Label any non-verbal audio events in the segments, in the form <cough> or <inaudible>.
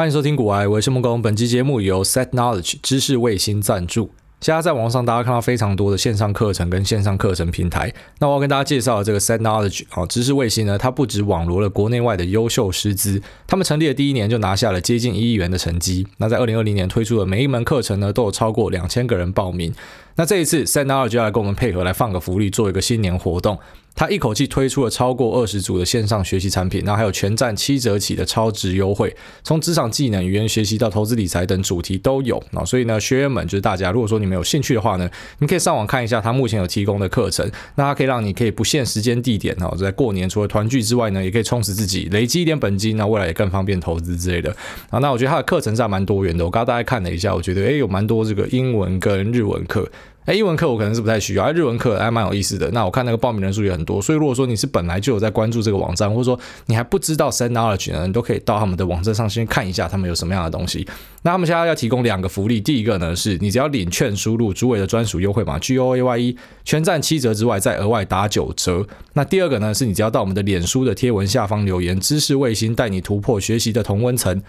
欢迎收听股癌，我是木工。本期节目由 Set Knowledge 知识卫星赞助。现在在网上，大家看到非常多的线上课程跟线上课程平台。那我要跟大家介绍的这个 Set Knowledge 啊，知识卫星呢，它不止网罗了国内外的优秀师资，他们成立的第一年就拿下了接近一亿元的成绩。那在二零二零年推出的每一门课程呢，都有超过两千个人报名。那这一次 Set Knowledge 要来跟我们配合来放个福利，做一个新年活动。他一口气推出了超过二十组的线上学习产品，然后还有全站七折起的超值优惠，从职场技能、语言学习到投资理财等主题都有啊。所以呢，学员们就是大家，如果说你们有兴趣的话呢，你可以上网看一下他目前有提供的课程，那它可以让你可以不限时间地点啊，在过年除了团聚之外呢，也可以充实自己，累积一点本金，那未来也更方便投资之类的啊。那我觉得他的课程是蛮多元的，我刚刚大概看了一下，我觉得诶有蛮多这个英文跟日文课。哎，英文课我可能是不太需要，哎，日文课还蛮有意思的。那我看那个报名人数也很多，所以如果说你是本来就有在关注这个网站，或者说你还不知道 Set Knowledge 呢，你都可以到他们的网站上先看一下他们有什么样的东西。那他们现在要提供两个福利，第一个呢是你只要领券输入主委的专属优惠码 G O A Y E，全站七折之外再额外打九折。那第二个呢是你只要到我们的脸书的贴文下方留言，知识卫星带你突破学习的同温层。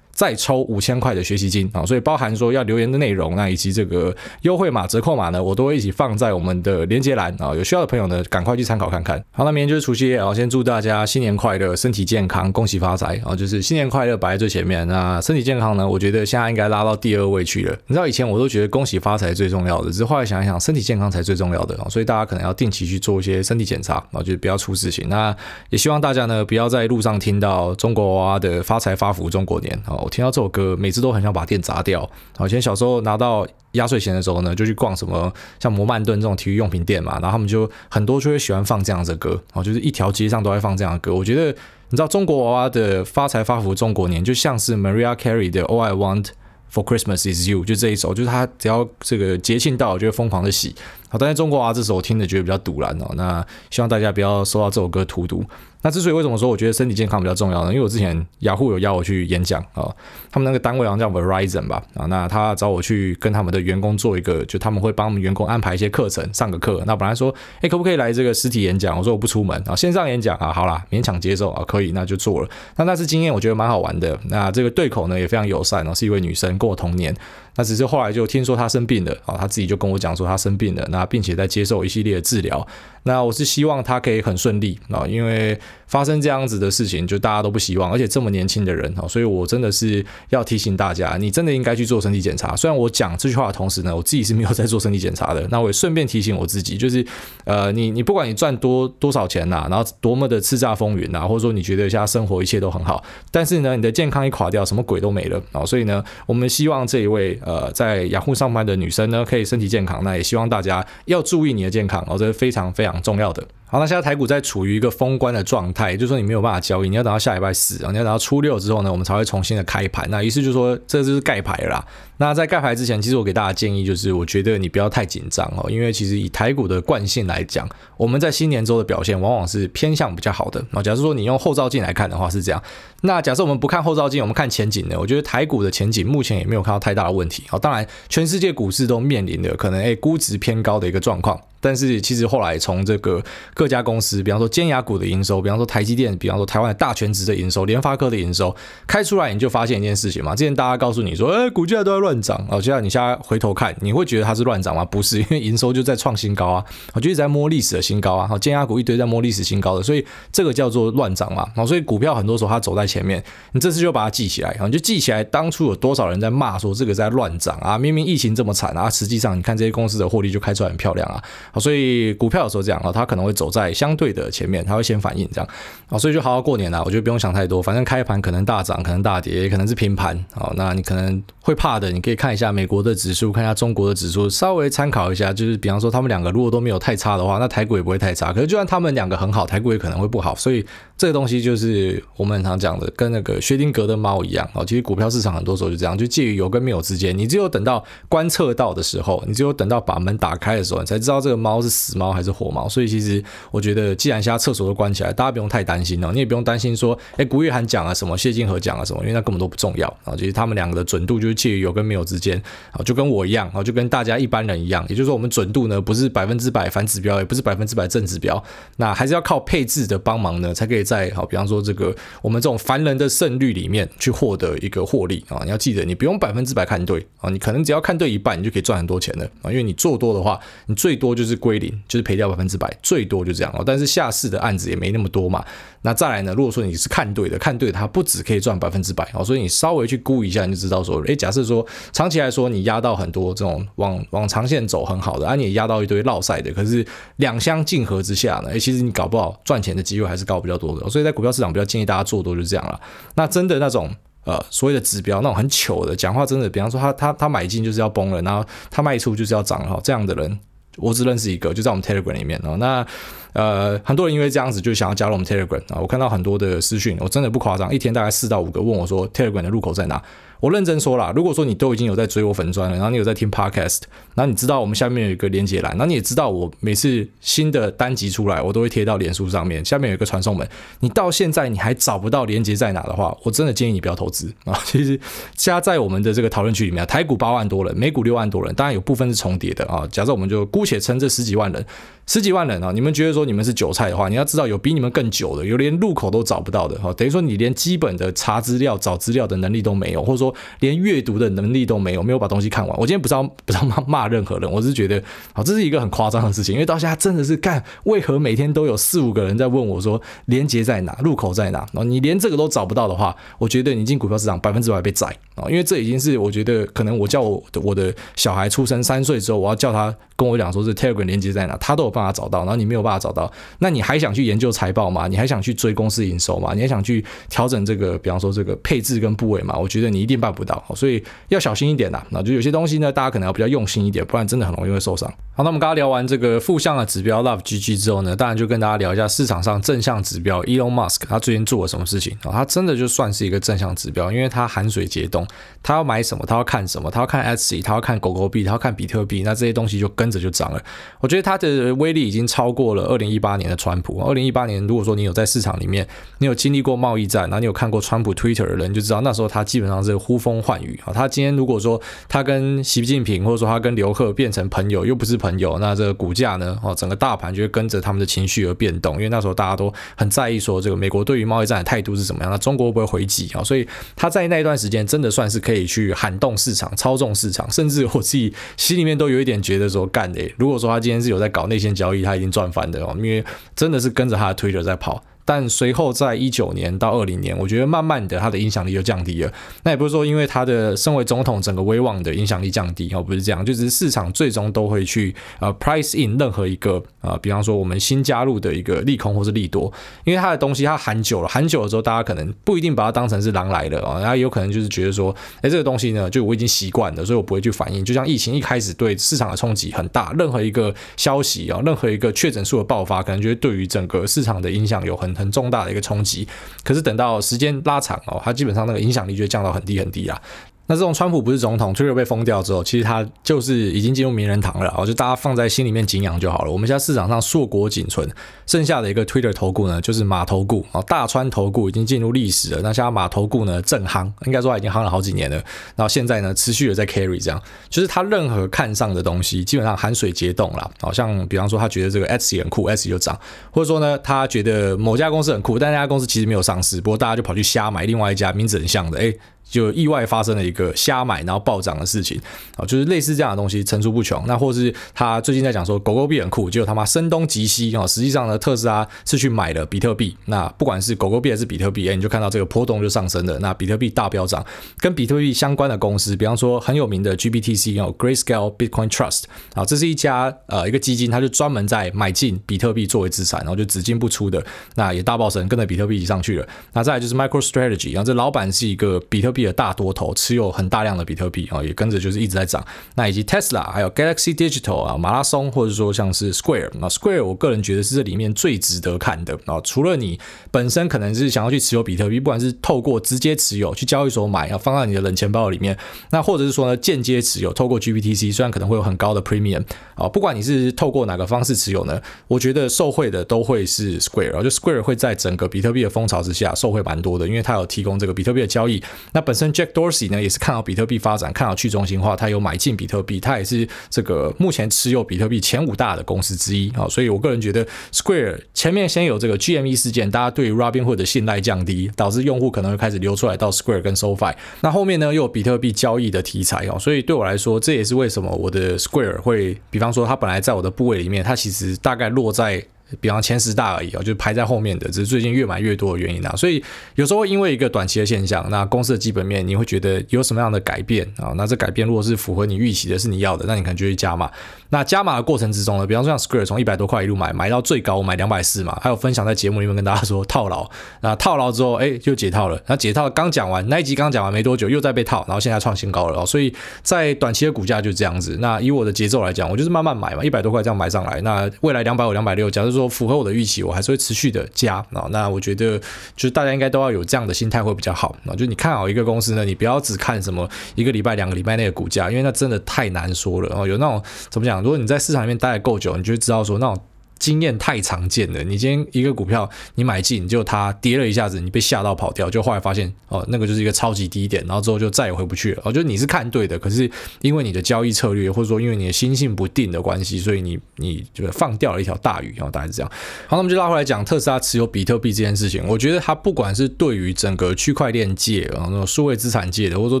再抽五千块的学习金啊，所以包含说要留言的内容，那以及这个优惠码、折扣码呢，我都会一起放在我们的连接栏啊，有需要的朋友呢，赶快去参考看看。好，那明天就是除夕夜啊，先祝大家新年快乐，身体健康，恭喜发财啊！就是新年快乐摆在最前面，那身体健康呢，我觉得现在应该拉到第二位去了。你知道以前我都觉得恭喜发财最重要的，只是后来想一想，身体健康才最重要的啊，所以大家可能要定期去做一些身体检查啊，就是不要出事情。那也希望大家呢，不要在路上听到中国娃娃的发财发福中国年啊，我听到这首歌。每次都很想把店砸掉。以前小时候拿到压岁钱的时候呢，就去逛什么像摩曼顿这种体育用品店嘛，然后他们就很多就会喜欢放这样子的歌，然后，就是一条街上都在放这样的歌。我觉得你知道中国娃娃的发财发福中国年，就像是 Maria Carey 的 All I Want for Christmas Is You，就这一首，就是他只要这个节庆到，就会疯狂的洗。好，但是中国娃娃这首我听着觉得比较堵然哦，那希望大家不要受到这首歌荼毒。那之所以为什么说我觉得身体健康比较重要呢？因为我之前雅虎有邀我去演讲啊，他们那个单位好像叫 Verizon 吧啊，那他找我去跟他们的员工做一个，就他们会帮我们员工安排一些课程，上个课。那本来说，哎，可不可以来这个实体演讲？我说我不出门啊，线上演讲啊，好啦，勉强接受啊，可以，那就做了。那那次经验我觉得蛮好玩的。那这个对口呢也非常友善哦，是一位女生，跟我同年。那只是后来就听说他生病了啊，他自己就跟我讲说他生病了，那并且在接受一系列的治疗。那我是希望他可以很顺利啊，因为发生这样子的事情，就大家都不希望，而且这么年轻的人啊，所以我真的是要提醒大家，你真的应该去做身体检查。虽然我讲这句话的同时呢，我自己是没有在做身体检查的，<laughs> 那我也顺便提醒我自己，就是呃，你你不管你赚多多少钱呐，然后多么的叱咤风云呐，或者说你觉得现在生活一切都很好，但是呢，你的健康一垮掉，什么鬼都没了啊。所以呢，我们希望这一位呃在雅虎上班的女生呢，可以身体健康。那也希望大家要注意你的健康哦，这是非常非常重要的。好，那现在台股在处于一个封关的状态，就是说你没有办法交易，你要等到下礼拜四啊，你要等到初六之后呢，我们才会重新的开盘。那意思就说，这就是盖牌啦。那在盖牌之前，其实我给大家建议就是，我觉得你不要太紧张哦，因为其实以台股的惯性来讲，我们在新年周的表现往往是偏向比较好的。那假如说你用后照镜来看的话是这样，那假设我们不看后照镜，我们看前景呢？我觉得台股的前景目前也没有看到太大的问题。好，当然全世界股市都面临的可能诶估值偏高的一个状况。但是其实后来从这个各家公司，比方说尖牙股的营收，比方说台积电，比方说台湾的大全值的营收，联发科的营收开出来，你就发现一件事情嘛。之前大家告诉你说，哎，股价都在乱涨哦，现在你现在回头看，你会觉得它是乱涨吗？不是，因为营收就在创新高啊，我就一直在摸历史的新高啊。好，尖牙股一堆在摸历史新高的，所以这个叫做乱涨嘛。好，所以股票很多时候它走在前面，你这次就把它记起来，你就记起来当初有多少人在骂说这个在乱涨啊，明明疫情这么惨啊，实际上你看这些公司的获利就开出来很漂亮啊。好，所以股。票的时候这样啊，它可能会走在相对的前面，它会先反应这样啊，所以就好好过年了。我觉得不用想太多，反正开盘可能大涨，可能大跌，也可能是平盘啊。那你可能会怕的，你可以看一下美国的指数，看一下中国的指数，稍微参考一下。就是比方说他们两个如果都没有太差的话，那台股也不会太差。可是就算他们两个很好，台股也可能会不好。所以这个东西就是我们很常讲的，跟那个薛定谔的猫一样啊。其实股票市场很多时候就这样，就介于有跟没有之间。你只有等到观测到的时候，你只有等到把门打开的时候，你才知道这个猫是死猫还是活猫。所以其实我觉得，既然现在厕所都关起来，大家不用太担心哦。你也不用担心说，哎，古月涵讲了什么，谢金河讲了什么，因为那根本都不重要啊。其实他们两个的准度就是介于有跟没有之间啊，就跟我一样啊，就跟大家一般人一样，也就是说我们准度呢不是百分之百反指标，也不是百分之百正指标，那还是要靠配置的帮忙呢，才可以在好，比方说这个我们这种凡人的胜率里面去获得一个获利啊。你要记得，你不用百分之百看对啊，你可能只要看对一半，你就可以赚很多钱了啊，因为你做多的话，你最多就是归零，就是赔掉百分之百，最多就这样哦。但是下市的案子也没那么多嘛。那再来呢，如果说你是看对的，看对它不只可以赚百分之百哦，所以你稍微去估一下，你就知道说，诶，假设说长期来说你压到很多这种往往长线走很好的，啊，你也压到一堆落赛的，可是两相竞合之下呢，诶，其实你搞不好赚钱的机会还是高比较多的。所以在股票市场比较建议大家做多就是这样了。那真的那种呃所谓的指标那种很糗的讲话，真的，比方说他他他买进就是要崩了，然后他卖出就是要涨了，这样的人我只认识一个，就在我们 Telegram 里面哦。那呃，很多人因为这样子就想要加入我们 Telegram 啊，我看到很多的私讯，我真的不夸张，一天大概四到五个问我说 Telegram 的入口在哪？我认真说啦，如果说你都已经有在追我粉砖了，然后你有在听 Podcast，然后你知道我们下面有一个连接栏，然后你也知道我每次新的单集出来，我都会贴到脸书上面，下面有一个传送门，你到现在你还找不到连接在哪的话，我真的建议你不要投资啊。<laughs> 其实加在我们的这个讨论区里面，台股八万多人，美股六万多人，当然有部分是重叠的啊。假设我们就姑且称这十几万人。十几万人啊！你们觉得说你们是韭菜的话，你要知道有比你们更久的，有连入口都找不到的哈。等于说你连基本的查资料、找资料的能力都没有，或者说连阅读的能力都没有，没有把东西看完。我今天不知道 <laughs> 不知道骂骂任何人，我是觉得啊，这是一个很夸张的事情，因为到现在真的是干，为何每天都有四五个人在问我说连接在哪、入口在哪？然后你连这个都找不到的话，我觉得你进股票市场百分之百被宰啊！因为这已经是我觉得可能我叫我的我的小孩出生三岁之后，我要叫他跟我讲说是 Telegram 连接在哪，他都有办法找到，然后你。没有办法找到，那你还想去研究财报吗？你还想去追公司营收吗？你还想去调整这个，比方说这个配置跟部位吗？我觉得你一定办不到，所以要小心一点呐。那就有些东西呢，大家可能要比较用心一点，不然真的很容易会受伤。好，那我们刚刚聊完这个负向的指标 Love GG 之后呢，当然就跟大家聊一下市场上正向指标 Elon Musk 他最近做了什么事情啊？他真的就算是一个正向指标，因为他寒水解冻，他要买什么，他要看什么，他要看 Etsy，他要看狗狗币，他要看比特币，那这些东西就跟着就涨了。我觉得他的威力已经超过了二零一八年。的川普，二零一八年，如果说你有在市场里面，你有经历过贸易战，然后你有看过川普 Twitter 的人，就知道那时候他基本上是呼风唤雨啊。他今天如果说他跟习近平或者说他跟刘鹤变成朋友，又不是朋友，那这个股价呢，哦，整个大盘就会跟着他们的情绪而变动。因为那时候大家都很在意说，这个美国对于贸易战的态度是怎么样，那中国会不会回击啊？所以他在那一段时间真的算是可以去撼动市场、操纵市场，甚至我自己心里面都有一点觉得说，干的，如果说他今天是有在搞内线交易，他已经赚翻的哦，因为。真的是跟着他的推特在跑。但随后在一九年到二零年，我觉得慢慢的他的影响力就降低了。那也不是说因为他的身为总统整个威望的影响力降低哦，不是这样，就是市场最终都会去呃 price in 任何一个呃，比方说我们新加入的一个利空或是利多，因为他的东西他喊久了，喊久了之后，大家可能不一定把它当成是狼来了啊，然后有可能就是觉得说，哎，这个东西呢，就我已经习惯了，所以我不会去反应。就像疫情一开始对市场的冲击很大，任何一个消息啊，任何一个确诊数的爆发，可能就会对于整个市场的影响有很很重大的一个冲击，可是等到时间拉长哦，它基本上那个影响力就降到很低很低啊。那这种川普不是总统，Twitter 被封掉之后，其实他就是已经进入名人堂了，我就大家放在心里面敬仰就好了。我们现在市场上硕果仅存，剩下的一个 Twitter 投顾呢，就是马投顾啊，大川投顾已经进入历史了。那现在马投顾呢正夯，应该说他已经夯了好几年了。然后现在呢持续的在 carry，这样就是他任何看上的东西，基本上寒水解冻了。好像比方说他觉得这个 Etsy 很酷，X 就涨；或者说呢他觉得某家公司很酷，但那家公司其实没有上市，不过大家就跑去瞎买另外一家名字很像的，诶就意外发生了一个瞎买然后暴涨的事情啊，就是类似这样的东西层出不穷。那或是他最近在讲说狗狗币很酷，结果他妈声东击西啊，实际上呢特斯拉是去买了比特币。那不管是狗狗币还是比特币，哎，你就看到这个波动就上升了。那比特币大飙涨，跟比特币相关的公司，比方说很有名的 GBTC 哦，Grayscale Bitcoin Trust 啊，这是一家呃一个基金，它就专门在买进比特币作为资产，然后就只进不出的。那也大爆神跟着比特币一起上去了。那再来就是 MicroStrategy，然后这老板是一个比特币的大多头，持有很大量的比特币啊，也跟着就是一直在涨。那以及 Tesla，还有 Galaxy Digital 啊，马拉松，或者说像是 Square，那 Square 我个人觉得是这里面最值得看的啊。除了你本身可能是想要去持有比特币，不管是透过直接持有去交易所买，要放在你的冷钱包里面，那或者是说呢间接持有，透过 GBTC，虽然可能会有很高的 Premium 啊，不管你是透过哪个方式持有呢，我觉得受惠的都会是 Square，就 Square 会在整个比特币的风潮之下受惠蛮多的，因为它有提供这个比特币的交易。那本身 Jack Dorsey 呢也是看好比特币发展，看好去中心化，他有买进比特币，他也是这个目前持有比特币前五大的公司之一啊。所以我个人觉得 Square 前面先有这个 GME 事件，大家对于 Robinhood 的信赖降低，导致用户可能会开始流出来到 Square 跟 SoFi。那后面呢又有比特币交易的题材哦，所以对我来说，这也是为什么我的 Square 会，比方说它本来在我的部位里面，它其实大概落在。比方前十大而已啊，就是排在后面的，只是最近越买越多的原因啊。所以有时候因为一个短期的现象，那公司的基本面你会觉得有什么样的改变啊？那这改变如果是符合你预期的，是你要的，那你可能就会加码。那加码的过程之中呢，比方说像 Square 从一百多块一路买买到最高，我买两百四嘛，还有分享在节目里面跟大家说套牢。那套牢之后，哎，就解套了。那解套刚讲完那一集刚讲完没多久，又再被套，然后现在创新高了。所以在短期的股价就这样子。那以我的节奏来讲，我就是慢慢买嘛，一百多块这样买上来。那未来两百五、两百六，假如说符合我的预期。我还是会持续的加啊，那我觉得就是大家应该都要有这样的心态会比较好啊，就你看好一个公司呢，你不要只看什么一个礼拜、两个礼拜内的股价，因为那真的太难说了哦。有那种怎么讲？如果你在市场里面待得够久，你就知道说那种。经验太常见了，你今天一个股票你买进，就它跌了一下子，你被吓到跑掉，就后来发现哦，那个就是一个超级低点，然后之后就再也回不去了。哦，就你是看对的，可是因为你的交易策略，或者说因为你的心性不定的关系，所以你你就放掉了一条大鱼，然后大概是这样。好，那我们就拉回来讲特斯拉持有比特币这件事情。我觉得它不管是对于整个区块链界啊，那种数位资产界的，或者说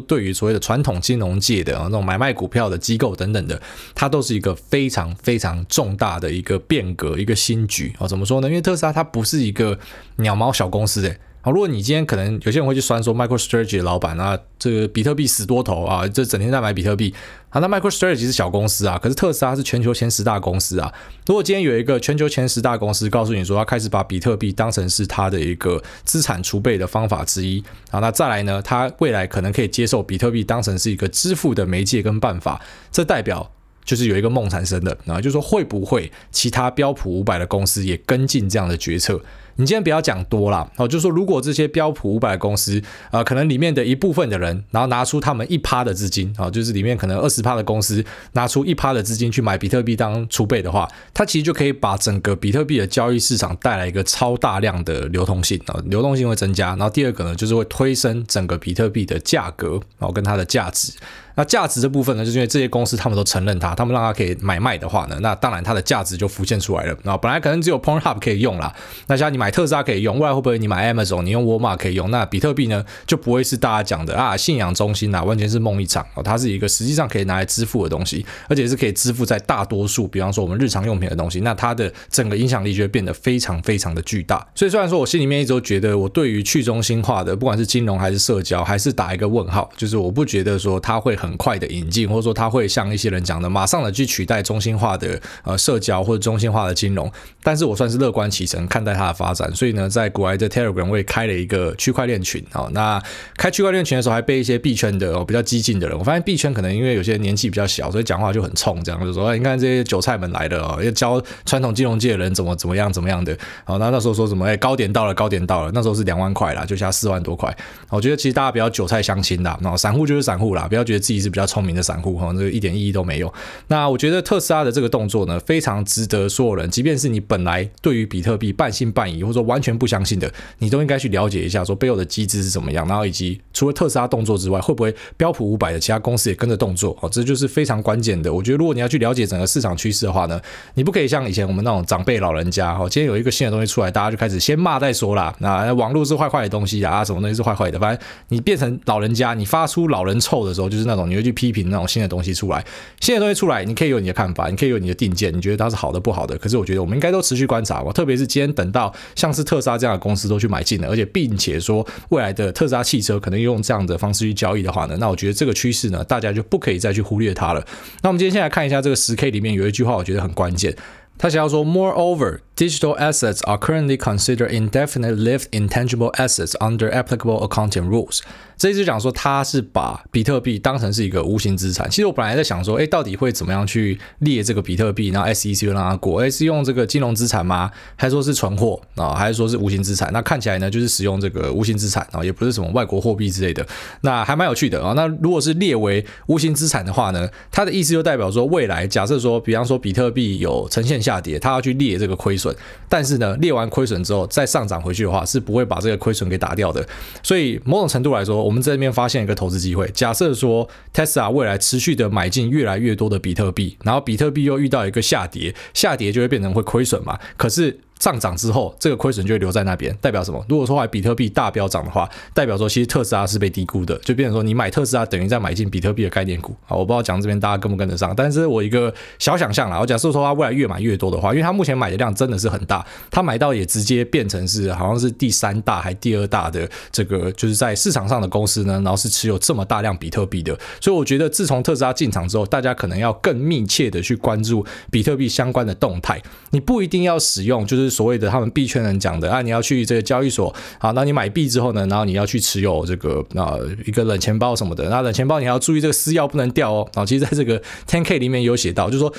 对于所谓的传统金融界的啊，那种买卖股票的机构等等的，它都是一个非常非常重大的一个变革。一个新局啊，怎么说呢？因为特斯拉它不是一个鸟毛小公司诶。好，如果你今天可能有些人会去酸说 MicroStrategy 的老板啊，这个比特币死多头啊，这整天在买比特币。啊，那 MicroStrategy 是小公司啊，可是特斯拉是全球前十大公司啊。如果今天有一个全球前十大公司告诉你说，他开始把比特币当成是他的一个资产储备的方法之一，啊，那再来呢，他未来可能可以接受比特币当成是一个支付的媒介跟办法，这代表。就是有一个梦产生的，啊，就说会不会其他标普五百的公司也跟进这样的决策？你今天不要讲多了，哦，就是说如果这些标普五百的公司，啊，可能里面的一部分的人，然后拿出他们一趴的资金，啊，就是里面可能二十趴的公司拿出一趴的资金去买比特币当储备的话，它其实就可以把整个比特币的交易市场带来一个超大量的流通性，啊，流动性会增加。然后第二个呢，就是会推升整个比特币的价格，然后跟它的价值。那价值这部分呢，就是因为这些公司他们都承认它，他们让它可以买卖的话呢，那当然它的价值就浮现出来了。那本来可能只有 Pornhub 可以用啦，那像你买特斯拉可以用，未来会不会你买 Amazon，你用沃尔玛可以用？那比特币呢，就不会是大家讲的啊信仰中心啊，完全是梦一场哦，它是一个实际上可以拿来支付的东西，而且是可以支付在大多数，比方说我们日常用品的东西，那它的整个影响力就会变得非常非常的巨大。所以虽然说我心里面一直都觉得我对于去中心化的，不管是金融还是社交，还是打一个问号，就是我不觉得说它会很快的引进。或者说它会像一些人讲的，马上的去取代中心化的呃社交或者中心化的金融，但是我算是乐观其成看待它的发展，所以呢，在国外的 Telegram 我也开了一个区块链群啊、哦。那开区块链群的时候，还被一些币圈的哦比较激进的人，我发现币圈可能因为有些人年纪比较小，所以讲话就很冲，这样就说哎，你看这些韭菜们来的哦，要教传统金融界的人怎么怎么样怎么样的。好、哦，那那时候说什么？哎，高点到了，高点到了，那时候是两万块啦，就现在四万多块。我觉得其实大家不要韭菜相亲啦，那散户就是散户啦，不要觉得自己是比较聪明的散。散户哈，这个一点意义都没有。那我觉得特斯拉的这个动作呢，非常值得所有人，即便是你本来对于比特币半信半疑，或者说完全不相信的，你都应该去了解一下，说背后的机制是怎么样。然后以及除了特斯拉动作之外，会不会标普五百的其他公司也跟着动作？哦，这就是非常关键的。我觉得如果你要去了解整个市场趋势的话呢，你不可以像以前我们那种长辈老人家哈，今天有一个新的东西出来，大家就开始先骂再说啦。那网络是坏坏的东西啊，什么东西是坏坏的？反正你变成老人家，你发出老人臭的时候，就是那种你会去批评那种新的东西出来。新的东西出来，你可以有你的看法，你可以有你的定见，你觉得它是好的不好的。可是我觉得我们应该都持续观察哦，特别是今天等到像是特斯拉这样的公司都去买进了，而且并且说未来的特斯拉汽车可能用这样的方式去交易的话呢，那我觉得这个趋势呢，大家就不可以再去忽略它了。那我们今天先来看一下这个十 K 里面有一句话，我觉得很关键。他想要说，Moreover, digital assets are currently considered indefinite-lived intangible assets under applicable accounting rules。这意思讲说，他是把比特币当成是一个无形资产。其实我本来在想说，哎，到底会怎么样去列这个比特币？然后 SEC 让它过，哎，是用这个金融资产吗？还是说是存货啊？还是说是无形资产？那看起来呢，就是使用这个无形资产啊，也不是什么外国货币之类的。那还蛮有趣的啊。那如果是列为无形资产的话呢，它的意思就代表说，未来假设说，比方说比特币有呈现下跌，它要去列这个亏损，但是呢，列完亏损之后再上涨回去的话，是不会把这个亏损给打掉的。所以某种程度来说，我们这边发现一个投资机会。假设说 Tesla 未来持续的买进越来越多的比特币，然后比特币又遇到一个下跌，下跌就会变成会亏损嘛。可是上涨之后，这个亏损就会留在那边，代表什么？如果说还比特币大飙涨的话，代表说其实特斯拉是被低估的，就变成说你买特斯拉等于在买进比特币的概念股啊。我不知道讲这边大家跟不跟得上，但是我一个小想象啦，我假设说他未来越买越多的话，因为他目前买的量真的是很大，他买到也直接变成是好像是第三大还第二大的这个就是在市场上的公司呢，然后是持有这么大量比特币的，所以我觉得自从特斯拉进场之后，大家可能要更密切的去关注比特币相关的动态，你不一定要使用就是所谓的他们币圈人讲的啊，你要去这个交易所，啊，那你买币之后呢，然后你要去持有这个啊一个冷钱包什么的，那冷钱包你要注意这个私钥不能掉哦。啊，其实在这个 Ten K 里面有写到，就是说。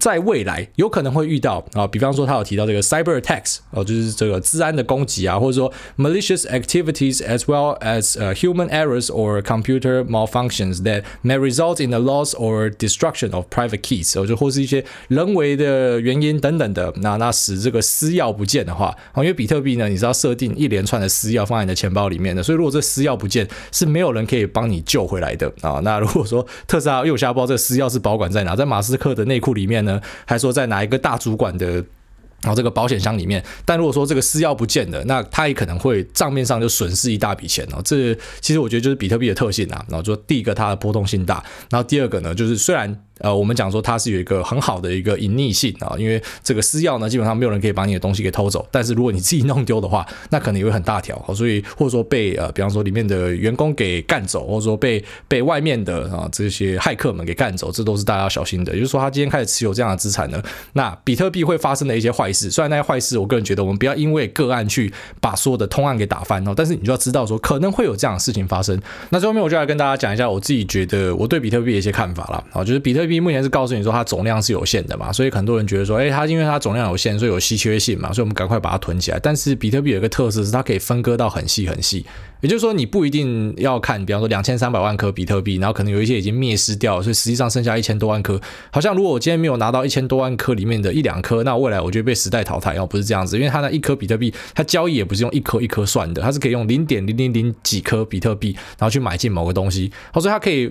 在未来有可能会遇到啊，比方说他有提到这个 cyber attacks 哦，就是这个治安的攻击啊，或者说 malicious activities as well as human errors or computer malfunctions that may result in the loss or destruction of private keys，哦，就或是一些人为的原因等等的，那那使这个私钥不见的话，啊因为比特币呢，你是要设定一连串的私钥放在你的钱包里面的，所以如果这私钥不见，是没有人可以帮你救回来的啊。那如果说特斯拉右下包这个私钥是保管在哪，在马斯克的内裤里面。呢，还说在哪一个大主管的，然后这个保险箱里面，但如果说这个私钥不见了，那他也可能会账面上就损失一大笔钱哦。这其实我觉得就是比特币的特性啊。然后就第一个它的波动性大，然后第二个呢，就是虽然。呃，我们讲说它是有一个很好的一个隐匿性啊，因为这个私钥呢，基本上没有人可以把你的东西给偷走。但是如果你自己弄丢的话，那可能也会很大条。<laughs> 所以或者说被呃，比方说里面的员工给干走，或者说被被外面的啊这些骇客们给干走，这都是大家要小心的。也就是说，他今天开始持有这样的资产呢，那比特币会发生的一些坏事。虽然那些坏事，我个人觉得我们不要因为个案去把所有的通案给打翻哦，但是你就要知道说可能会有这样的事情发生。那最后面我就来跟大家讲一下我自己觉得我对比特币的一些看法了啊，就是比特 <laughs> 币目前是告诉你。说它总量是有限的嘛，所以很多人觉得说，哎，它因为它总量有限，所以有稀缺性嘛，所以我们赶快把它囤起来。但是比特币有一个特色是它可以分割到很细很细，也就是说你不一定要看，比方说两千三百万颗比特币，然后可能有一些已经灭失掉，所以实际上剩下一千多万颗。好像如果我今天没有拿到一千多万颗里面的一两颗，那未来我就被时代淘汰哦，不是这样子，因为它那一颗比特币，它交易也不是用一颗一颗算的，它是可以用零点零零零几颗比特币，然后去买进某个东西，好，所以它可以。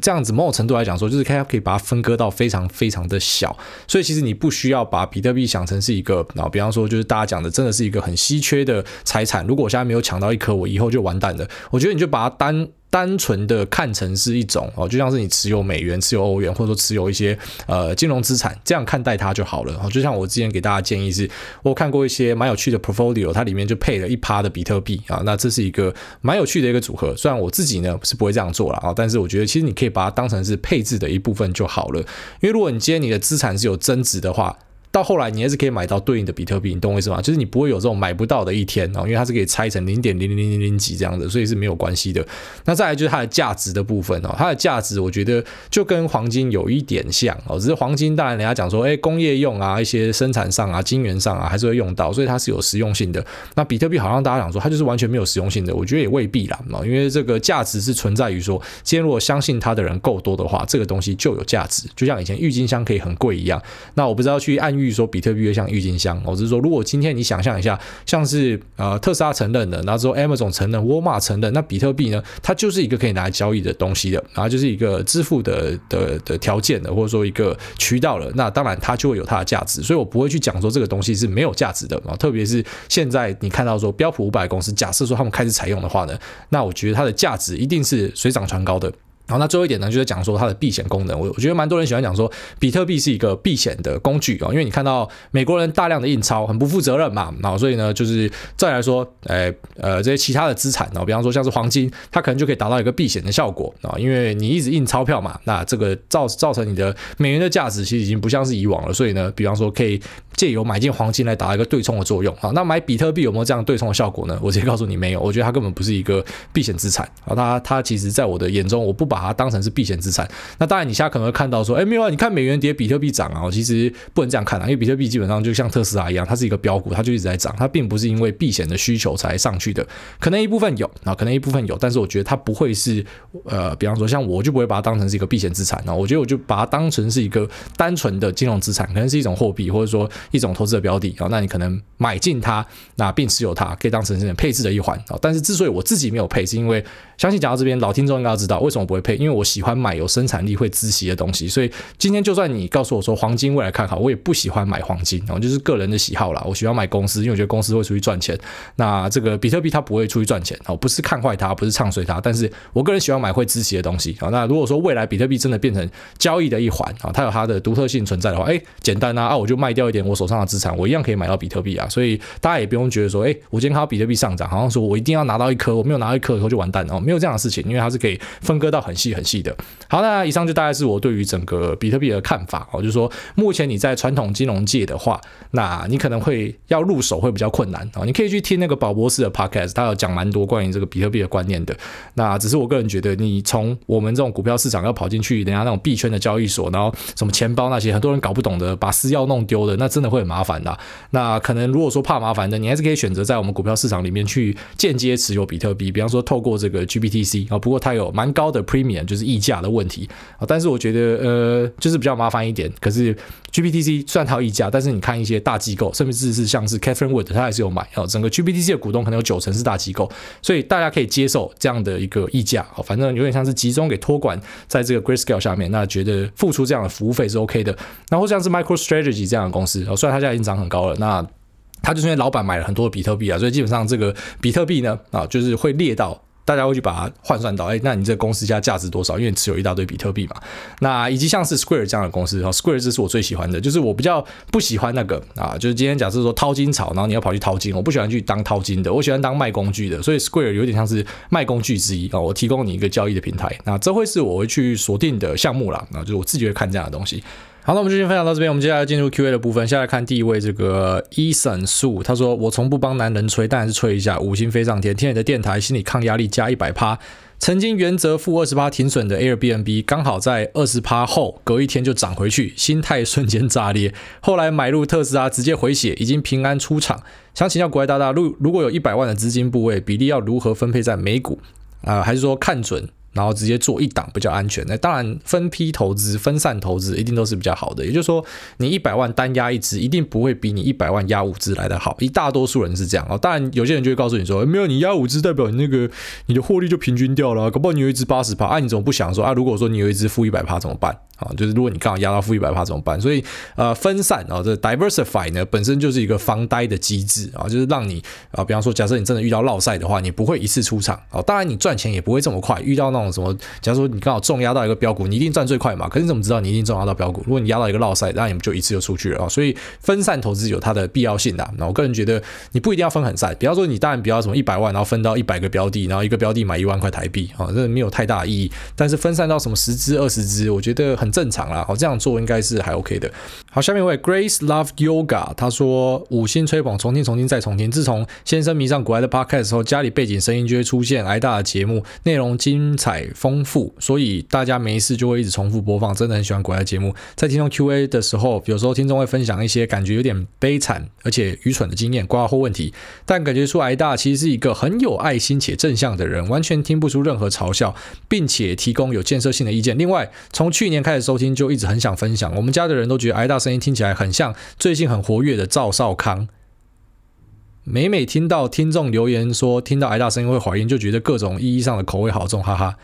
这样子某种程度来讲说，就是它可以把它分割到非常非常的小，所以其实你不需要把比特币想成是一个啊，比方说就是大家讲的真的是一个很稀缺的财产。如果我现在没有抢到一颗，我以后就完蛋了。我觉得你就把它单。单纯的看成是一种哦，就像是你持有美元、持有欧元，或者说持有一些呃金融资产，这样看待它就好了。哦，就像我之前给大家建议是，我看过一些蛮有趣的 portfolio，它里面就配了一趴的比特币啊，那这是一个蛮有趣的一个组合。虽然我自己呢是不会这样做了啊，但是我觉得其实你可以把它当成是配置的一部分就好了。因为如果你今天你的资产是有增值的话。到后来，你还是可以买到对应的比特币，你懂我意思吗？就是你不会有这种买不到的一天哦，因为它是可以拆成零点零零零零零几这样的，所以是没有关系的。那再来就是它的价值的部分哦，它的价值我觉得就跟黄金有一点像哦，只是黄金当然人家讲说，哎，工业用啊，一些生产上啊，晶圆上啊，还是会用到，所以它是有实用性的。那比特币好像大家讲说它就是完全没有实用性的，我觉得也未必啦，因为这个价值是存在于说，今天如果相信它的人够多的话，这个东西就有价值，就像以前郁金香可以很贵一样。那我不知道去暗喻说比特币像。郁金香，我是说，如果今天你想象一下，像是呃特斯拉承认的，然后之后 Amazon 承认，沃尔玛承认，那比特币呢，它就是一个可以拿来交易的东西的，然后就是一个支付的的的条件的，或者说一个渠道了，那当然它就会有它的价值，所以我不会去讲说这个东西是没有价值的啊，特别是现在你看到说标普五百公司，假设说他们开始采用的话呢，那我觉得它的价值一定是水涨船高的。然后那最后一点呢，就是讲说它的避险功能。我我觉得蛮多人喜欢讲说，比特币是一个避险的工具啊，因为你看到美国人大量的印钞，很不负责任嘛。然后所以呢，就是再来说，诶呃这些其他的资产呢，比方说像是黄金，它可能就可以达到一个避险的效果啊，因为你一直印钞票嘛，那这个造造成你的美元的价值其实已经不像是以往了。所以呢，比方说可以借由买进黄金来达到一个对冲的作用啊。那买比特币有没有这样对冲的效果呢？我直接告诉你没有，我觉得它根本不是一个避险资产啊。它它其实在我的眼中，我不把把它当成是避险资产。那当然，你现在可能会看到说，哎，没有啊，你看美元跌，比特币涨啊。其实不能这样看啊，因为比特币基本上就像特斯拉一样，它是一个标股，它就一直在涨，它并不是因为避险的需求才上去的。可能一部分有啊，可能一部分有，但是我觉得它不会是呃，比方说像我就不会把它当成是一个避险资产啊。我觉得我就把它当成是一个单纯的金融资产，可能是一种货币或者说一种投资的标的啊。那你可能买进它，那并持有它，可以当成是配置的一环啊。但是之所以我自己没有配，是因为相信讲到这边，老听众应该要知道为什么不会配，因为我喜欢买有生产力会孳息的东西。所以今天就算你告诉我说黄金未来看好，我也不喜欢买黄金啊，就是个人的喜好啦。我喜欢买公司，因为我觉得公司会出去赚钱。那这个比特币它不会出去赚钱啊，不是看坏它，不是唱衰它，但是我个人喜欢买会孳息的东西啊。那如果说未来比特币真的变成交易的一环啊，它有它的独特性存在的话，哎，简单啊，啊，我就卖掉一点我手上的资产，我一样可以买到比特币啊。所以大家也不用觉得说，哎，我今天看到比特币上涨，好像说我一定要拿到一颗，我没有拿到一颗以后就完蛋哦，没有这样的事情，因为它是可以分割到很很细很细的。好，那以上就大概是我对于整个比特币的看法哦，就是说目前你在传统金融界的话，那你可能会要入手会比较困难啊。你可以去听那个宝博士的 podcast，他有讲蛮多关于这个比特币的观念的。那只是我个人觉得，你从我们这种股票市场要跑进去人家那种币圈的交易所，然后什么钱包那些，很多人搞不懂的，把私钥弄丢的，那真的会很麻烦的。那可能如果说怕麻烦的，你还是可以选择在我们股票市场里面去间接持有比特币，比方说透过这个 GBTC 啊，不过它有蛮高的免就是溢价的问题啊。但是我觉得呃，就是比较麻烦一点。可是 GBTC 虽然它溢价，但是你看一些大机构，甚至是像是 Catherine Wood，他还是有买啊。整个 GBTC 的股东可能有九成是大机构，所以大家可以接受这样的一个溢价啊。反正有点像是集中给托管在这个 Grayscale 下面，那觉得付出这样的服务费是 OK 的。然后像是 MicroStrategy 这样的公司，虽然它现在已经涨很高了，那他就是因为老板买了很多比特币啊，所以基本上这个比特币呢啊，就是会列到。大家会去把它换算到，哎，那你这个公司家价值多少？因为持有一大堆比特币嘛。那以及像是 Square 这样的公司，Square 这是我最喜欢的，就是我比较不喜欢那个啊，就是今天假设说淘金潮，然后你要跑去淘金，我不喜欢去当淘金的，我喜欢当卖工具的。所以 Square 有点像是卖工具之一啊，我提供你一个交易的平台，那这会是我会去锁定的项目啦，啊就是我自己会看这样的东西。好，那我们就先分享到这边。我们接下来进入 Q&A 的部分。先来看第一位，这个 Eason Su，他说：“我从不帮男人吹，但还是吹一下，五星飞上天。听你的电台，心理抗压力加一百趴。曾经原则负二十趴停损的 Airbnb，刚好在二十趴后隔一天就涨回去，心态瞬间炸裂。后来买入特斯拉，直接回血，已经平安出场。想请教国外大大，如如果有一百万的资金部位，比例要如何分配在美股啊、还是说看准？”然后直接做一档比较安全。那当然，分批投资、分散投资一定都是比较好的。也就是说，你一百万单压一只，一定不会比你一百万压五只来的好。一大多数人是这样哦。当然，有些人就会告诉你说，没有你压五只，代表你那个你的获利就平均掉了。搞不好你有一只八十趴，啊，你怎么不想说啊？如果说你有一只负一百趴怎么办？啊，就是如果你刚好压到负一百趴怎么办？所以呃，分散啊，这 diversify 呢本身就是一个防呆的机制啊，就是让你啊，比方说假设你真的遇到落赛的话，你不会一次出场啊。当然你赚钱也不会这么快。遇到那种什么，假如说你刚好重压到一个标股，你一定赚最快嘛。可是你怎么知道你一定重压到标股？如果你压到一个落赛，那你们就一次就出去了啊。所以分散投资有它的必要性的。那我个人觉得你不一定要分很散。比方说你当然不要什么一百万，然后分到一百个标的，然后一个标的买一万块台币啊，这没有太大意义。但是分散到什么十支二十支，我觉得很正常啦。好。这样做应该是还 OK 的。好，下面一位 Grace Love Yoga，他说五星吹捧，重听重听再重听。自从先生迷上国外的 Podcast 后，家里背景声音就会出现挨大的节目，内容精彩丰富，所以大家没事就会一直重复播放。真的很喜欢国外的节目。在听众 QA 的时候，有时候听众会分享一些感觉有点悲惨而且愚蠢的经验、挂或问题，但感觉出挨大其实是一个很有爱心且正向的人，完全听不出任何嘲笑，并且提供有建设性的意见。另外，从去年开始在收听就一直很。想分享，我们家的人都觉得挨大声音听起来很像最近很活跃的赵少康。每每听到听众留言说听到挨大声音会怀孕，就觉得各种意义上的口味好重，哈哈。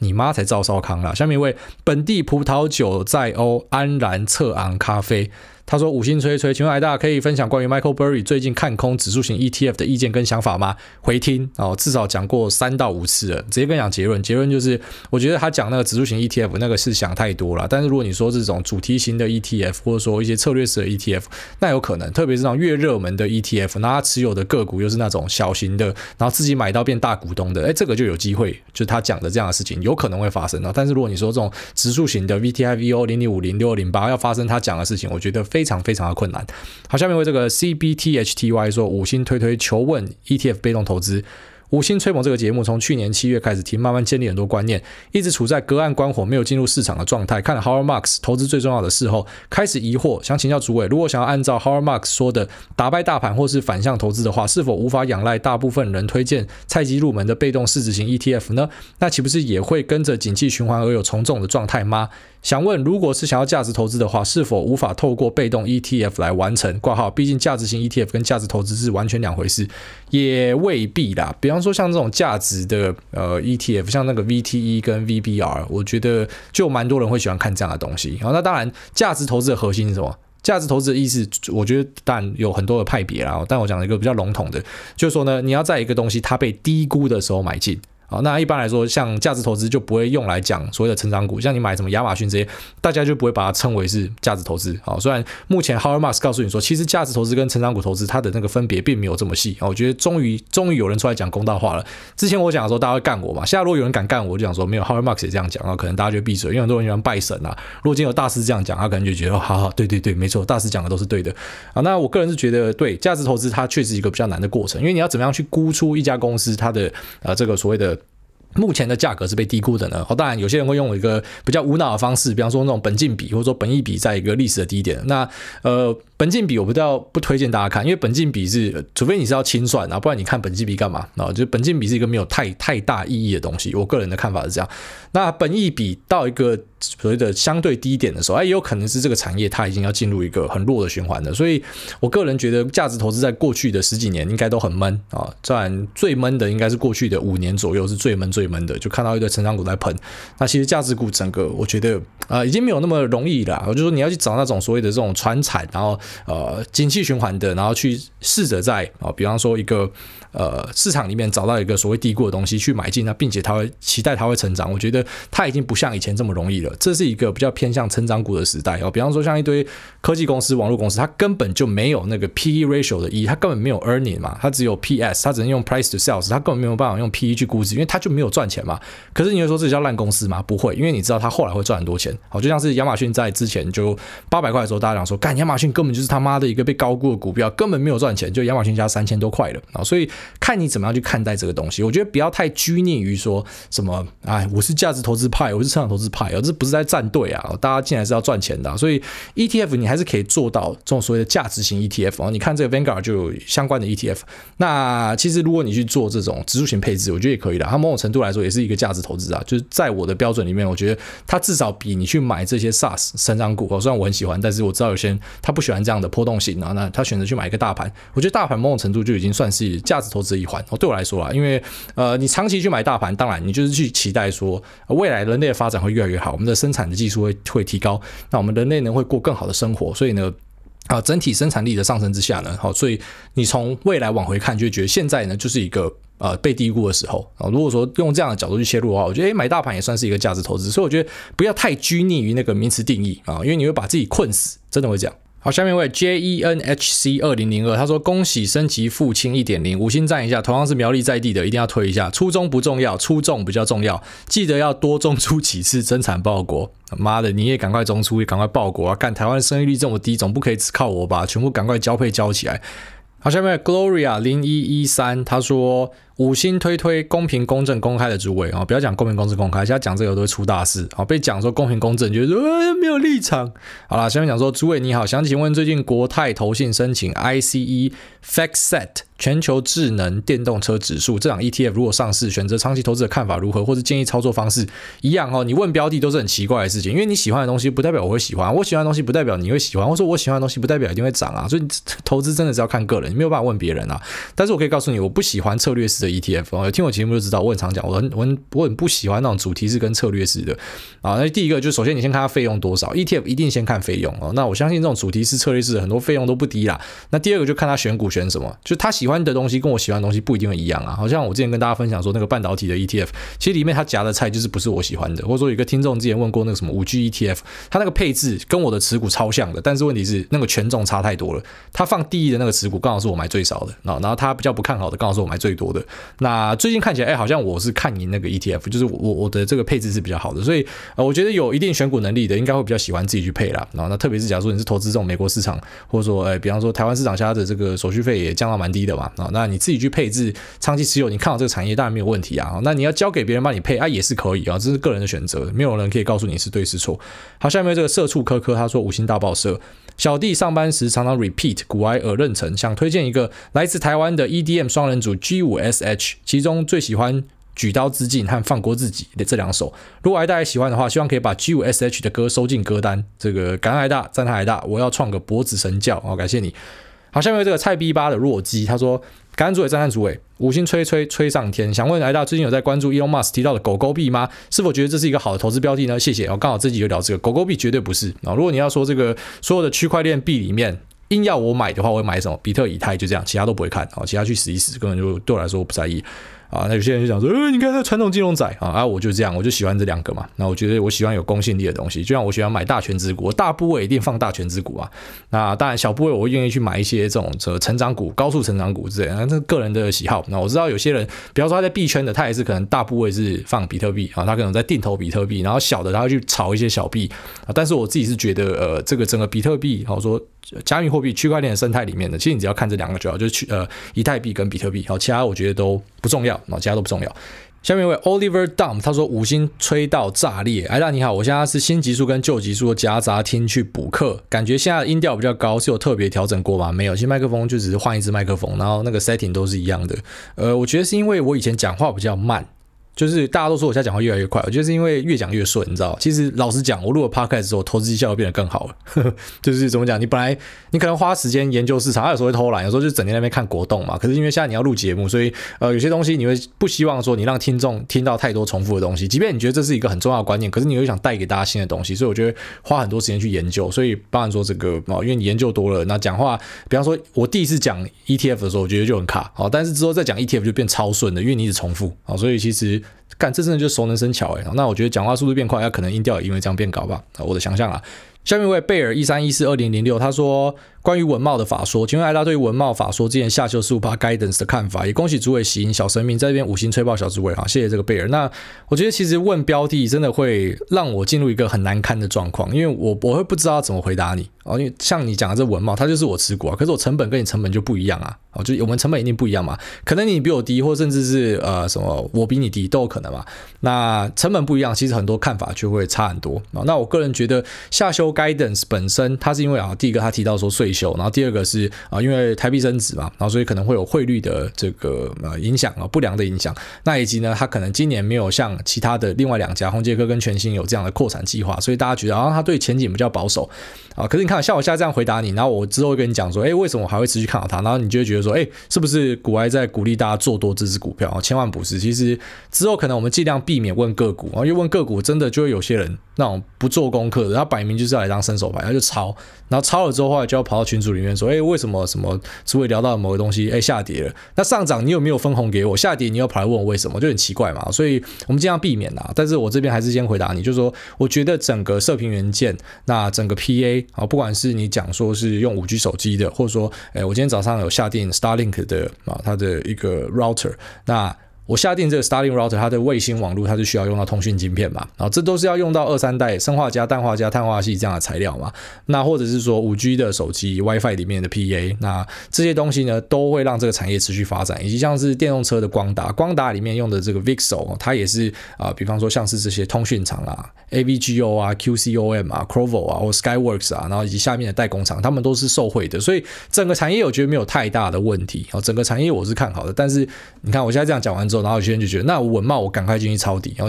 你妈才赵少康啦！下面一位本地葡萄酒在欧安然策昂咖啡。他说：“五星吹吹，请问艾大可以分享关于 Michael Burry 最近看空指数型 ETF 的意见跟想法吗？”回听哦，至少讲过三到五次了。直接跟你讲结论，结论就是，我觉得他讲那个指数型 ETF 那个是想太多了。但是如果你说这种主题型的 ETF，或者说一些策略式的 ETF，那有可能，特别是那种越热门的 ETF，那他持有的个股又是那种小型的，然后自己买到变大股东的，哎，这个就有机会，就是他讲的这样的事情有可能会发生。但是如果你说这种指数型的 VTIVO 零零五零六二零八要发生他讲的事情，我觉得非常非常的困难。好，下面为这个 CBTHTY 说五星推推求问 ETF 被动投资，五星吹捧这个节目从去年七月开始听，慢慢建立很多观念，一直处在隔岸观火、没有进入市场的状态。看了 Howard Marks 投资最重要的事后，开始疑惑，想请教主委，如果想要按照 Howard Marks 说的打败大盘或是反向投资的话，是否无法仰赖大部分人推荐菜鸡入门的被动市值型 ETF 呢？那岂不是也会跟着景气循环而有从众的状态吗？想问，如果是想要价值投资的话，是否无法透过被动 ETF 来完成挂号？毕竟价值型 ETF 跟价值投资是完全两回事，也未必啦。比方说像这种价值的呃 ETF，像那个 VTE 跟 VBR，我觉得就蛮多人会喜欢看这样的东西。好，那当然，价值投资的核心是什么？价值投资的意思，我觉得当然有很多的派别啦。但我讲一个比较笼统的，就是说呢，你要在一个东西它被低估的时候买进。好，那一般来说，像价值投资就不会用来讲所谓的成长股，像你买什么亚马逊这些，大家就不会把它称为是价值投资。好，虽然目前 h o w a r Marks 告诉你说，其实价值投资跟成长股投资它的那个分别并没有这么细。我觉得终于终于有人出来讲公道话了。之前我讲的时候，大家会干我嘛？现在如果有人敢干我，就讲说没有 h o w a r Marks 也这样讲啊，可能大家就闭嘴，因为很多人喜欢拜神啊。如果今天有大师这样讲，他可能就觉得，好好，对对对，没错，大师讲的都是对的。啊，那我个人是觉得，对价值投资它确实一个比较难的过程，因为你要怎么样去估出一家公司它的呃这个所谓的。目前的价格是被低估的呢。好，当然有些人会用一个比较无脑的方式，比方说那种本金比，或者说本益比在一个历史的低点。那呃。本金比我不知道，不推荐大家看，因为本金比是，除非你是要清算啊，不然你看本金比干嘛啊？就本金比是一个没有太太大意义的东西。我个人的看法是这样。那本益比到一个所谓的相对低点的时候，哎，也有可能是这个产业它已经要进入一个很弱的循环了。所以我个人觉得，价值投资在过去的十几年应该都很闷啊。当然最闷的应该是过去的五年左右是最闷最闷的，就看到一堆成长股在喷。那其实价值股整个我觉得啊，已经没有那么容易了。我就说你要去找那种所谓的这种传产，然后。呃，景气循环的，然后去试着在啊，比方说一个呃市场里面找到一个所谓低估的东西去买进，它并且它会期待它会成长，我觉得它已经不像以前这么容易了。这是一个比较偏向成长股的时代哦。比方说像一堆科技公司、网络公司，它根本就没有那个 PE ratio 的 E，它根本没有 earning 嘛，它只有 PS，它只能用 price to sales，它根本没有办法用 PE 去估值，因为它就没有赚钱嘛。可是你会说这叫烂公司吗？不会，因为你知道它后来会赚很多钱。好，就像是亚马逊在之前就八百块的时候，大家讲说，干亚马逊根本就是他妈的一个被高估的股票，根本没有赚钱，就亚马逊加三千多块了啊！所以看你怎么样去看待这个东西，我觉得不要太拘泥于说什么，哎，我是价值投资派，我是成长投资派，而这不是在站队啊！大家进来是要赚钱的，所以 ETF 你还是可以做到这种所谓的价值型 ETF 啊！你看这个 Vanguard 就有相关的 ETF，那其实如果你去做这种指数型配置，我觉得也可以的，它某种程度来说也是一个价值投资啊！就是在我的标准里面，我觉得它至少比你去买这些 SaaS 成长股，虽然我很喜欢，但是我知道有些人他不喜欢这样的波动性啊。那他选择去买一个大盘，我觉得大盘某种程度就已经算是价值投资一环。哦，对我来说啊，因为呃，你长期去买大盘，当然你就是去期待说未来人类的发展会越来越好，我们的生产的技术会会提高，那我们人类呢会过更好的生活。所以呢，啊，整体生产力的上升之下呢，好，所以你从未来往回看，就觉得现在呢就是一个呃被低估的时候啊。如果说用这样的角度去切入的话，我觉得诶，买大盘也算是一个价值投资。所以我觉得不要太拘泥于那个名词定义啊，因为你会把自己困死，真的会这样。好，下面一位 J E N H C 二零零二，他说恭喜升级父亲一点零，五星赞一下。同样是苗栗在地的，一定要推一下。初衷不重要，出众比较重要。记得要多种出几次，增产报国。妈的，你也赶快种出，也赶快报国啊！干台湾生育率这么低，总不可以只靠我吧？全部赶快交配交起来。好，下面 Gloria 零一一三，他说。五星推推公平公正公开的主委啊，不要讲公平公正公开，现在讲这个都会出大事啊！被讲说公平公正，觉得说呃没有立场。好了，下面讲说主委你好，想请问最近国泰投信申请 ICE FactSet 全球智能电动车指数这档 ETF 如果上市，选择长期投资的看法如何，或者建议操作方式一样哦？你问标的都是很奇怪的事情，因为你喜欢的东西不代表我会喜欢，我喜欢的东西不代表你会喜欢，或者说我喜欢的东西不代表一定会涨啊！所以投资真的是要看个人，你没有办法问别人啊。但是我可以告诉你，我不喜欢策略式的 ETF 有听我节目就知道，我很常讲，我很我很我很不喜欢那种主题式跟策略式的啊。那第一个就首先你先看它费用多少，ETF 一定先看费用哦。那我相信这种主题式策略式的很多费用都不低啦。那第二个就看他选股选什么，就他喜欢的东西跟我喜欢的东西不一定会一样啊。好像我之前跟大家分享说那个半导体的 ETF，其实里面它夹的菜就是不是我喜欢的。或者说有一个听众之前问过那个什么五 G ETF，它那个配置跟我的持股超像的，但是问题是那个权重差太多了。他放第一的那个持股刚好是我买最少的，然后他比较不看好的刚好是我买最多的。那最近看起来，哎，好像我是看赢那个 ETF，就是我我的这个配置是比较好的，所以呃，我觉得有一定选股能力的，应该会比较喜欢自己去配啦。然后那特别是假如说你是投资这种美国市场，或者说哎，比方说台湾市场下的这个手续费也降到蛮低的嘛，啊，那你自己去配置长期持有，你看好这个产业当然没有问题啊。那你要交给别人帮你配啊，也是可以啊，这是个人的选择，没有人可以告诉你是对是错。好，下面这个社畜科科他说五星大报社。小弟上班时常常 repeat 古埃尔认成，想推荐一个来自台湾的 EDM 双人组 G 五 SH，其中最喜欢举刀自尽和放过自己的这两首。如果癌大家喜欢的话，希望可以把 G 五 SH 的歌收进歌单。这个感恩癌大，赞他爱大，我要创个脖子神教。好，感谢你。好，下面这个菜逼八的弱鸡，他说。感恩主委，赞叹主委，五星吹吹吹上天。想问来到最近有在关注 Elon Musk 提到的狗狗币吗？是否觉得这是一个好的投资标的呢？谢谢。我刚好这集就聊这个狗狗币，绝对不是啊。如果你要说这个所有的区块链币里面，硬要我买的话，我会买什么？比特、以太，就这样，其他都不会看啊。其他去死一死，根本就对我来说我不在意。啊，那有些人就讲说，呃，你看那传统金融仔啊，啊，我就这样，我就喜欢这两个嘛。那我觉得我喜欢有公信力的东西，就像我喜欢买大权之股，我大部位一定放大权之股啊。那当然小部位我会愿意去买一些这种这成长股、高速成长股之类的，那这个人的喜好。那我知道有些人，比方说他在币圈的，他也是可能大部位是放比特币啊，他可能在定投比特币，然后小的他会去炒一些小币啊。但是我自己是觉得，呃，这个整个比特币，好说加密货币区块链的生态里面的，其实你只要看这两个就好，就是去呃以太币跟比特币，好，其他我觉得都不重要。那其他都不重要。下面一位 Oliver Dump 他说五星吹到炸裂。哎大你好，我现在是新级数跟旧级数夹杂听去补课，感觉现在音调比较高，是有特别调整过吗？没有，其实麦克风就只是换一支麦克风，然后那个 setting 都是一样的。呃，我觉得是因为我以前讲话比较慢。就是大家都说我现在讲话越来越快，我觉得是因为越讲越顺，你知道？其实老实讲，我录了 podcast 之后，投资绩效变得更好了。<laughs> 就是怎么讲？你本来你可能花时间研究市场，有时候会偷懒，有时候就整天在那边看国动嘛。可是因为现在你要录节目，所以呃有些东西你会不希望说你让听众听到太多重复的东西。即便你觉得这是一个很重要的观念，可是你又想带给大家新的东西，所以我觉得花很多时间去研究。所以当然说这个哦，因为你研究多了，那讲话，比方说我第一次讲 ETF 的时候，我觉得就很卡，好，但是之后再讲 ETF 就变超顺的，因为你一直重复，好，所以其实。干，这真的就熟能生巧哎，那我觉得讲话速度变快，那可能音调也因为这样变高吧，我的想象啊。下面一位贝尔一三一四二零零六，他说。关于文茂的法说，请问癌大对于文茂法说之前下修十五趴 guidance 的看法？也恭喜主委喜迎小神明在这边五星吹爆小主委哈，谢谢这个贝尔。那我觉得其实问标的真的会让我进入一个很难堪的状况，因为我我会不知道怎么回答你哦。因为像你讲的这文茂，它就是我持股啊，可是我成本跟你成本就不一样啊，哦，就我们成本一定不一样嘛。可能你比我低，或甚至是呃什么我比你低都有可能嘛。那成本不一样，其实很多看法就会差很多啊。那我个人觉得下修 guidance 本身，它是因为啊，第一个他提到说税。然后第二个是啊，因为台币升值嘛，然后所以可能会有汇率的这个呃影响啊，不良的影响。那以及呢，它可能今年没有像其他的另外两家宏杰科跟全新有这样的扩产计划，所以大家觉得啊，它对前景比较保守啊。可是你看，像我现在这样回答你，然后我之后跟你讲说，哎，为什么我还会持续看好它？然后你就会觉得说，哎，是不是股癌在鼓励大家做多这支股票？啊千万不是。其实之后可能我们尽量避免问个股啊，因为问个股真的就会有些人那种不做功课的，他摆明就是要来当伸手牌，他就抄，然后抄了之后，后来就要跑到群组里面说，哎，为什么什么只会聊到某个东西，哎，下跌了，那上涨你有没有分红给我？下跌你又跑来问我为什么，就很奇怪嘛。所以我们尽量避免啦。但是我这边还是先回答你，就是说，我觉得整个射频元件，那整个 PA 啊，不管是你讲说是用五 G 手机的，或者说，哎，我今天早上有下定 Starlink 的啊，它的一个 router，那。我下定这个 Starlink router，它的卫星网络它是需要用到通讯晶片嘛？然后这都是要用到二三代砷化镓、氮化镓、碳化矽这样的材料嘛？那或者是说五 G 的手机 WiFi 里面的 PA，那这些东西呢都会让这个产业持续发展，以及像是电动车的光达，光达里面用的这个 VCSEL，它也是啊、比方说像是这些通讯厂啊，AVGO 啊、QCOM 啊、Qorvo 啊或 Skyworks 啊，然后以及下面的代工厂，他们都是受惠的，所以整个产业我觉得没有太大的问题啊，整个产业我是看好的。但是你看我现在这样讲完之后。然后有些人就觉得，那文茂我赶快进去抄底，然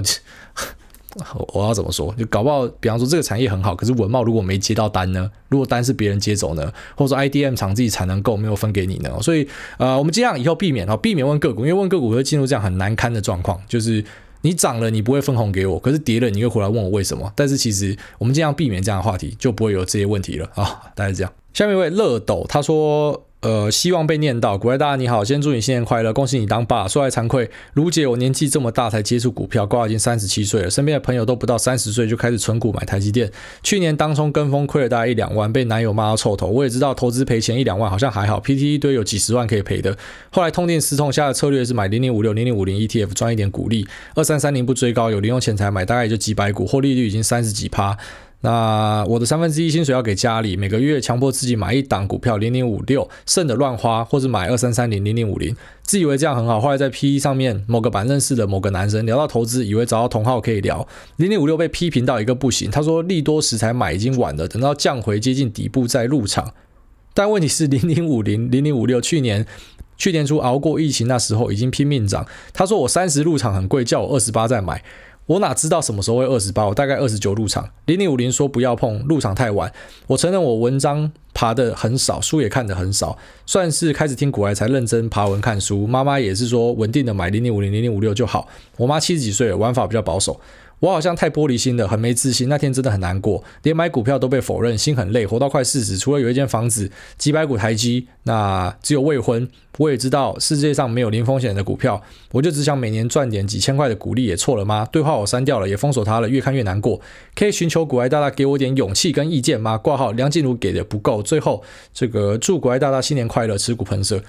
后 <laughs> 我要怎么说？就搞不好，比方说这个产业很好，可是文茂如果没接到单呢？如果单是别人接走呢？或者说 IDM 厂自己产能够没有分给你呢？所以呃，我们尽量以后避免啊，避免问个股，因为问个股会进入这样很难堪的状况，就是你涨了你不会分红给我，可是跌了你又回来问我为什么？但是其实我们尽量避免这样的话题，就不会有这些问题了啊。大概是这样。下面一位乐斗他说。呃，希望被念到。股癌大大你好，先祝你新年快乐，恭喜你当爸。说来惭愧，卢姐我年纪这么大才接触股票，挂已经三十七岁了，身边的朋友都不到三十岁就开始存股买台积电。去年当冲跟风亏了大概一两万，被男友骂到臭头。我也知道投资赔钱一两万好像还好，PT 一堆有几十万可以赔的。后来痛定思痛，下的策略是买零零五六、零零五零 ETF 赚一点股利，二三三零不追高，有零用钱才买，大概也就几百股，获利率已经三十几趴。那我的三分之一薪水要给家里，每个月强迫自己买一档股票零零五六，剩的乱花，或者买二三三零零零五零，自以为这样很好。后来在 PE 上面某个版认识的某个男生聊到投资，以为找到同好可以聊，零零五六被批评到一个不行。他说利多时才买已经晚了，等到降回接近底部再入场。但问题是零零五零零零五六去年去年初熬过疫情那时候已经拼命涨。他说我三十入场很贵，叫我二十八再买。我哪知道什么时候会二十八？我大概二十九入场。零零五零说不要碰，入场太晚。我承认我文章爬的很少，书也看的很少，算是开始听古埃才认真爬文看书。妈妈也是说稳定的买零零五零零零五六就好。我妈七十几岁了，玩法比较保守。我好像太玻璃心了，很没自信。那天真的很难过，连买股票都被否认，心很累。活到快四十，除了有一间房子、几百股台积，那只有未婚。我也知道世界上没有零风险的股票，我就只想每年赚点几千块的股利，也错了吗？对话我删掉了，也封锁他了，越看越难过。可以寻求股癌大大给我点勇气跟意见吗？挂号梁静茹给的不够。最后这个祝股癌大大新年快乐，持股喷射。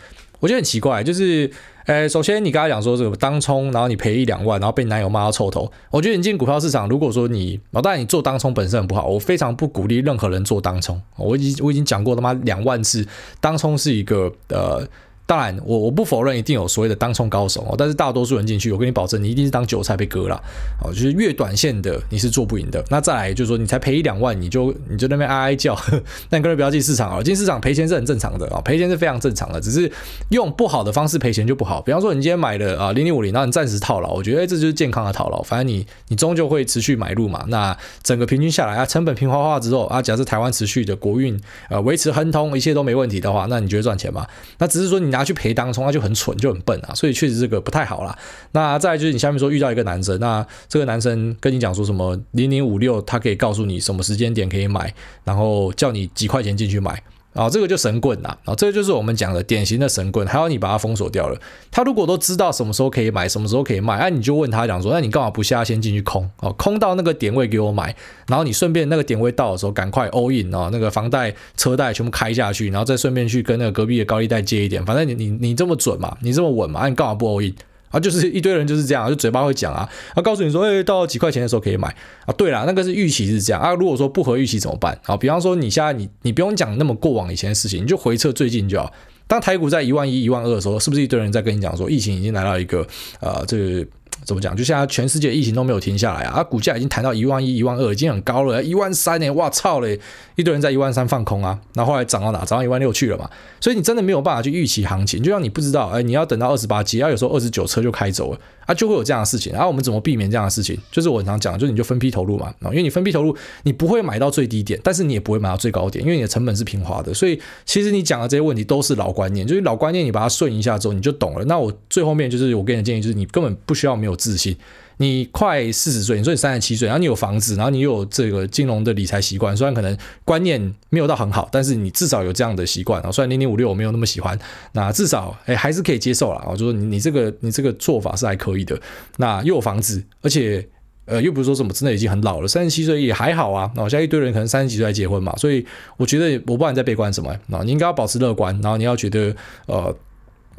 我觉得很奇怪，就是，呃，首先你刚才讲说这个当冲，然后你赔一两万，然后被男友骂到臭头。我觉得你进股票市场，如果说你，老大你做当冲本身很不好，我非常不鼓励任何人做当冲。我已经我已经讲过他妈两万次，当冲是一个呃。当然，我我不否认一定有所谓的当冲高手哦，但是大多数人进去，我跟你保证，你一定是当韭菜被割了哦。就是越短线的你是做不赢的。那再来就是说，你才赔一两万，你就你就那边哀哀叫，<laughs> 那你各位不要进市场啊，进市场赔钱是很正常的啊，赔钱是非常正常的，只是用不好的方式赔钱就不好。比方说，你今天买了啊零零五零，然后你暂时套牢，我觉得这就是健康的套牢，反正你你终究会持续买入嘛。那整个平均下来啊，成本平滑化之后啊，假设台湾持续的国运呃维持亨通，一切都没问题的话，那你觉得赚钱吗？那只是说你。拿去赔当冲，那就很蠢，就很笨啊，所以确实这个不太好啦。那再就是你下面说遇到一个男生，那这个男生跟你讲说什么零零五六，他可以告诉你什么时间点可以买，然后叫你几块钱进去买。啊，这个就神棍呐！啊，这个就是我们讲的典型的神棍，还要你把它封锁掉了。他如果都知道什么时候可以买，什么时候可以卖，那、你就问他讲说，那你干嘛不下先进去空？哦，空到那个点位给我买，然后你顺便那个点位到的时候赶快 all in 哦，那个房贷、车贷全部开下去，然后再顺便去跟那个隔壁的高利贷借一点，反正你你你这么准嘛，你这么稳嘛，那、你干嘛不 all in？啊，就是一堆人就是这样，就嘴巴会讲啊，啊，告诉你说，哎，到几块钱的时候可以买啊。对啦，那个是预期是这样啊。如果说不合预期怎么办？啊，比方说你现在你你不用讲那么过往以前的事情，你就回测最近就好。当台股在一万一、一万二的时候，是不是一堆人在跟你讲说，疫情已经来到一个呃这个。怎么讲？就现在全世界疫情都没有停下来啊！啊，股价已经谈到一万一、一万二，已经很高了，一万三呢？哇操嘞！一堆人在一万三放空啊，然后后来涨到哪？涨到一万六去了嘛。所以你真的没有办法去预期行情，就像你不知道，哎，你要等到二十八接，啊，有时候二十九车就开走了啊，就会有这样的事情。然后我们怎么避免这样的事情？就是我常讲，就是你就分批投入嘛，啊，因为你分批投入，你不会买到最低点，但是你也不会买到最高点，因为你的成本是平滑的。所以其实你讲的这些问题都是老观念，就是老观念，你把它顺一下之后，你就懂了。那我最后面就是我给你的建议，就是你根本不需要没有自信。你快四十岁，你说你三十七岁，然后你有房子，然后你又有这个金融的理财习惯，虽然可能观念没有到很好，但是你至少有这样的习惯啊。虽然零零五六我没有那么喜欢，那至少哎还是可以接受了啊。就说你你这个你这个做法是还可以的。那又有房子，而且呃又不是说什么真的已经很老了，三十七岁也还好啊。那现在一堆人可能三十几岁才结婚嘛，所以我觉得我不知道你在悲观什么啊。你应该要保持乐观，然后你要觉得呃。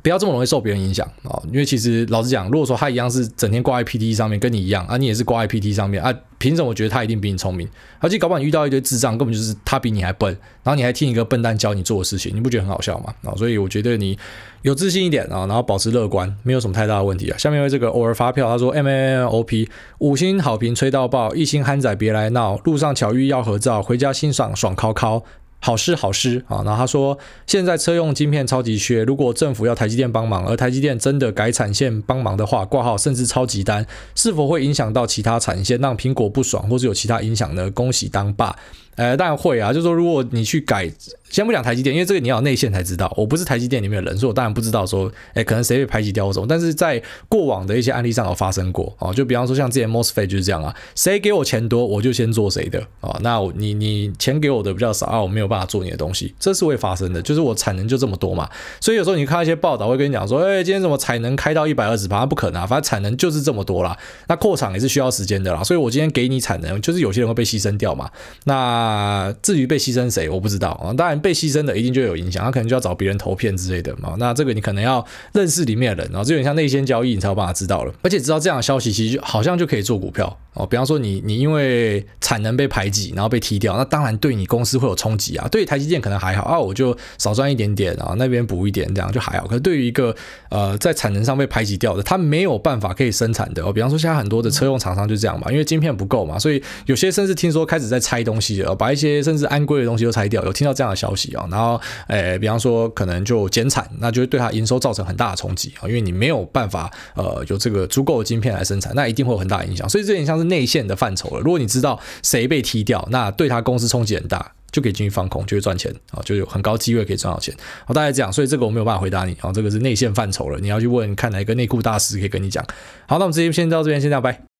不要这么容易受别人影响啊！因为其实老实讲，如果说他一样是整天挂在 PT 上面，跟你一样啊，你也是挂在 PT 上面啊，凭什么我觉得他一定比你聪明？而且搞不好你遇到一堆智障，根本就是他比你还笨，然后你还听一个笨蛋教你做的事情，你不觉得很好笑吗？啊，所以我觉得你有自信一点啊，然后保持乐观，没有什么太大的问题啊。下面为这个偶尔发票，他说 M A N O P 五星好评吹到爆，一星憨仔别来闹，路上巧遇要合照，回家欣赏爽尻尻。好事好事啊！然后他说，现在车用晶片超级缺，如果政府要台积电帮忙，而台积电真的改产线帮忙的话，挂号甚至超级单，是否会影响到其他产线，让苹果不爽，或是有其他影响呢？恭喜当爸！呃，当然会啊，就说如果你去改。先不讲台积电，因为这个你要内线才知道。我不是台积电里面的人，所以我当然不知道说，哎，可能谁被排挤掉或什么。但是在过往的一些案例上有发生过哦，就比方说像之前 MOSFET 就是这样啊，谁给我钱多，我就先做谁的、哦。那你你钱给我的比较少啊，我没有办法做你的东西，这是会发生的。就是我产能就这么多嘛，所以有时候你看一些报道会跟你讲说，哎，今天怎么产能开到一百二十趴，不可能啊，反正产能就是这么多啦。那扩厂也是需要时间的啦，所以我今天给你产能，就是有些人会被牺牲掉嘛。那啊至于被牺牲谁，我不知道啊。当然被牺牲的一定就。有影响，他可能就要找别人投片之类的嘛。那这个你可能要认识里面的人，然后这有点像内线交易，你才有办法知道了。而且知道这样的消息，其实就好像就可以做股票哦。比方说你你因为产能被排挤，然后被踢掉，那当然对你公司会有冲击啊。对台积电可能还好啊，我就少赚一点点啊，那边补一点这样就还好。可是对于一个呃在产能上被排挤掉的，他没有办法可以生产的哦。比方说现在很多的车用厂商就这样嘛，因为晶片不够嘛，所以有些甚至听说开始在拆东西了，把一些甚至安规的东西都拆掉。有听到这样的消息啊，然后。诶，比方说可能就减产，那就会对它营收造成很大的冲击啊，因为你没有办法呃有这个足够的晶片来生产，那一定会有很大影响。所以这点像是内线的范畴了。如果你知道谁被踢掉，那对他公司冲击很大，就可以进去放空，就会赚钱啊，就有很高机会可以赚到钱。好，大概这样，所以这个我没有办法回答你啊，这个是内线范畴了，你要去问看哪一个内裤大师可以跟你讲。好，那我们这期先到这边，先这样拜。